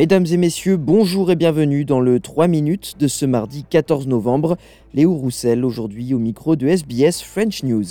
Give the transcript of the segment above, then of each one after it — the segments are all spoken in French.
Mesdames et messieurs, bonjour et bienvenue dans le 3 minutes de ce mardi 14 novembre. Léo Roussel aujourd'hui au micro de SBS French News.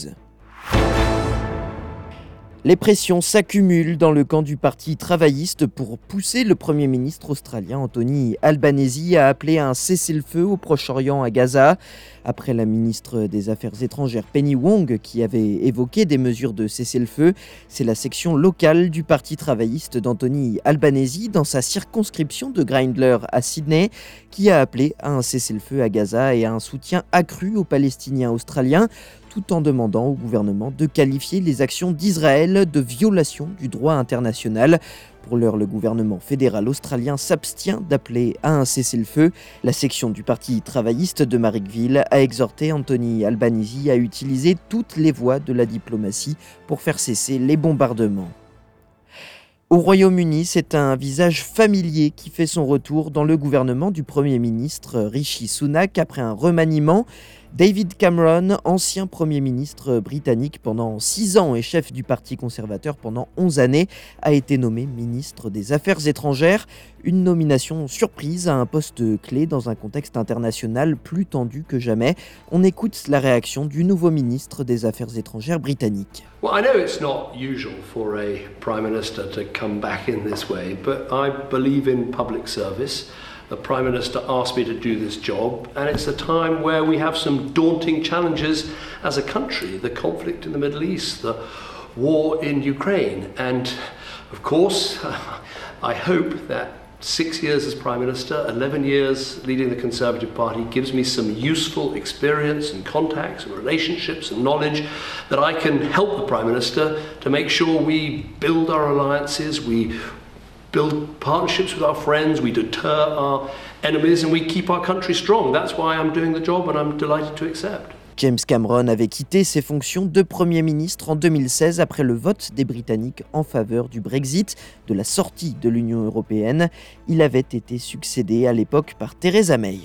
Les pressions s'accumulent dans le camp du Parti travailliste pour pousser le Premier ministre australien Anthony Albanese à appeler à un cessez-le-feu au Proche-Orient à Gaza. Après la ministre des Affaires étrangères Penny Wong qui avait évoqué des mesures de cessez-le-feu, c'est la section locale du Parti travailliste d'Anthony Albanese dans sa circonscription de Grindler à Sydney qui a appelé à un cessez-le-feu à Gaza et à un soutien accru aux Palestiniens australiens tout en demandant au gouvernement de qualifier les actions d'Israël de violation du droit international. Pour l'heure, le gouvernement fédéral australien s'abstient d'appeler à un cessez-le-feu. La section du Parti travailliste de Marrickville a exhorté Anthony Albanese à utiliser toutes les voies de la diplomatie pour faire cesser les bombardements. Au Royaume-Uni, c'est un visage familier qui fait son retour dans le gouvernement du Premier ministre Rishi Sunak après un remaniement. David Cameron, ancien Premier ministre britannique pendant six ans et chef du Parti conservateur pendant 11 années, a été nommé ministre des Affaires étrangères, une nomination surprise à un poste clé dans un contexte international plus tendu que jamais. On écoute la réaction du nouveau ministre des Affaires étrangères britannique. Well, I know it's not usual for a prime minister to come back in this way, but I believe in public service. The Prime Minister asked me to do this job, and it's a time where we have some daunting challenges as a country the conflict in the Middle East, the war in Ukraine, and of course, I hope that six years as Prime Minister, 11 years leading the Conservative Party gives me some useful experience and contacts and relationships and knowledge that I can help the Prime Minister to make sure we build our alliances, we build partnerships with our friends, we deter our enemies, and we keep our country strong. That's why I'm doing the job, and I'm delighted to accept. James Cameron avait quitté ses fonctions de Premier ministre en 2016 après le vote des Britanniques en faveur du Brexit, de la sortie de l'Union européenne. Il avait été succédé à l'époque par Theresa May.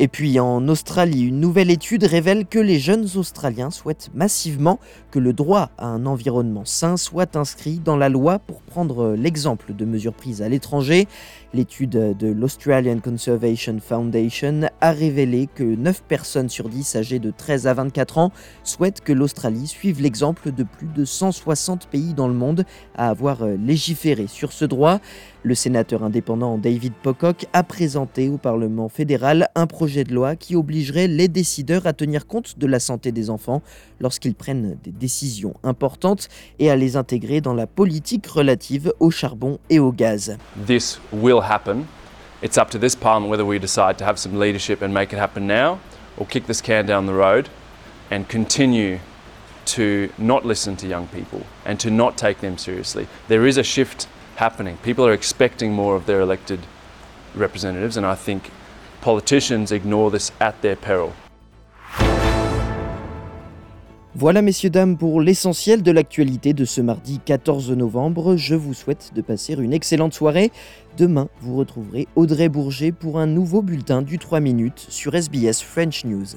Et puis en Australie, une nouvelle étude révèle que les jeunes Australiens souhaitent massivement que le droit à un environnement sain soit inscrit dans la loi pour prendre l'exemple de mesures prises à l'étranger. L'étude de l'Australian Conservation Foundation a révélé que 9 personnes sur 10 âgées de 13 à 24 ans souhaitent que l'Australie suive l'exemple de plus de 160 pays dans le monde à avoir légiféré sur ce droit. Le sénateur indépendant David Pocock a présenté au Parlement fédéral un projet de loi qui obligerait les décideurs à tenir compte de la santé des enfants lorsqu'ils prennent des décisions importantes et à les intégrer dans la politique relative au charbon et au gaz. This will happen. It's up to this parliament whether we decide to have some leadership and make it happen now or kick this can down the road and continue to not listen to young people and to not take them seriously. There is a shift happening. People are expecting more of their elected representatives and I think politicians ignore this at their peril. Voilà messieurs dames pour l'essentiel de l'actualité de ce mardi 14 novembre. Je vous souhaite de passer une excellente soirée. Demain, vous retrouverez Audrey Bourget pour un nouveau bulletin du 3 minutes sur SBS French News.